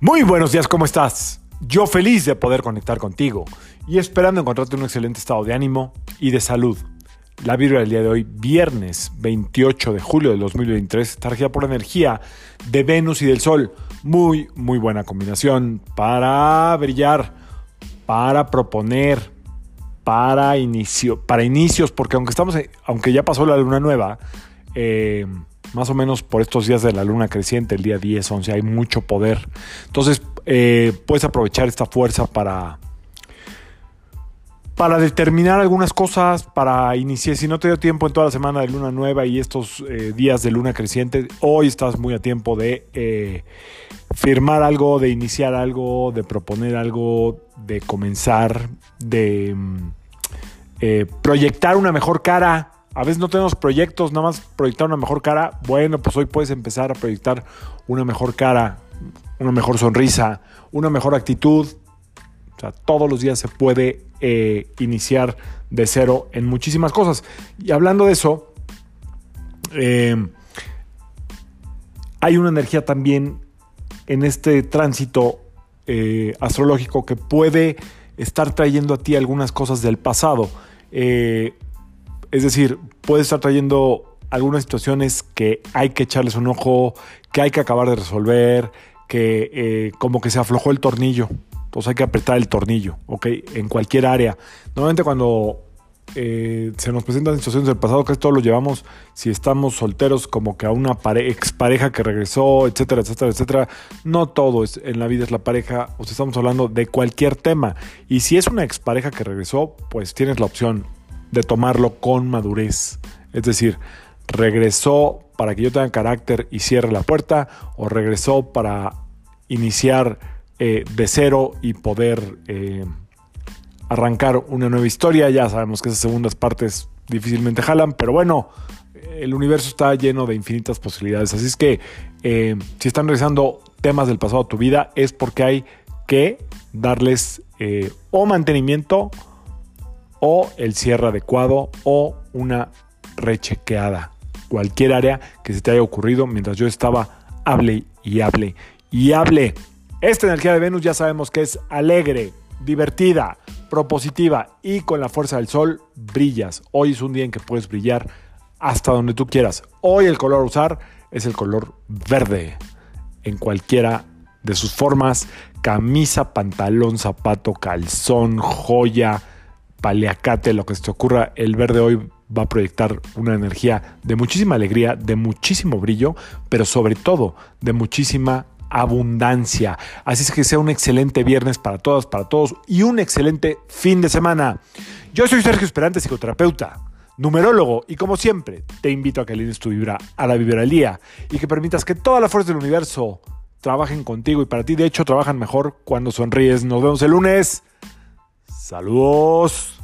Muy buenos días, ¿cómo estás? Yo feliz de poder conectar contigo y esperando encontrarte un excelente estado de ánimo y de salud. La vibra del día de hoy, viernes 28 de julio de 2023, está regida por energía de Venus y del Sol. Muy, muy buena combinación para brillar, para proponer, para, inicio, para inicios, porque aunque, estamos, aunque ya pasó la luna nueva, eh, más o menos por estos días de la luna creciente, el día 10, 11, hay mucho poder. Entonces, eh, puedes aprovechar esta fuerza para, para determinar algunas cosas, para iniciar. Si no te dio tiempo en toda la semana de luna nueva y estos eh, días de luna creciente, hoy estás muy a tiempo de eh, firmar algo, de iniciar algo, de proponer algo, de comenzar, de mm, proyectar una mejor cara a veces no tenemos proyectos, nada más proyectar una mejor cara. Bueno, pues hoy puedes empezar a proyectar una mejor cara, una mejor sonrisa, una mejor actitud. O sea, todos los días se puede eh, iniciar de cero en muchísimas cosas. Y hablando de eso, eh, hay una energía también en este tránsito eh, astrológico que puede estar trayendo a ti algunas cosas del pasado. Es decir, puede estar trayendo algunas situaciones que hay que echarles un ojo, que hay que acabar de resolver, que eh, como que se aflojó el tornillo. Entonces hay que apretar el tornillo, ¿ok? En cualquier área. Normalmente cuando eh, se nos presentan situaciones del pasado, que esto lo llevamos, si estamos solteros, como que a una expareja que regresó, etcétera, etcétera, etcétera. No todo es, en la vida es la pareja, o sea, estamos hablando de cualquier tema. Y si es una expareja que regresó, pues tienes la opción de tomarlo con madurez. Es decir, regresó para que yo tenga carácter y cierre la puerta o regresó para iniciar eh, de cero y poder eh, arrancar una nueva historia. Ya sabemos que esas segundas partes difícilmente jalan, pero bueno, el universo está lleno de infinitas posibilidades. Así es que eh, si están realizando temas del pasado a tu vida es porque hay que darles o mantenimiento o el cierre adecuado o una rechequeada. Cualquier área que se te haya ocurrido mientras yo estaba, hable y hable y hable. Esta energía de Venus ya sabemos que es alegre, divertida, propositiva y con la fuerza del sol brillas. Hoy es un día en que puedes brillar hasta donde tú quieras. Hoy el color a usar es el color verde en cualquiera de sus formas. Camisa, pantalón, zapato, calzón, joya, paliacate, lo que se te ocurra, el verde hoy va a proyectar una energía de muchísima alegría, de muchísimo brillo, pero sobre todo de muchísima abundancia. Así es que sea un excelente viernes para todas, para todos y un excelente fin de semana. Yo soy Sergio Esperante, psicoterapeuta, numerólogo y como siempre te invito a que alines tu vibra a la vibra del día y que permitas que toda la fuerza del universo trabajen contigo y para ti de hecho trabajan mejor cuando sonríes. Nos vemos el lunes. Saludos.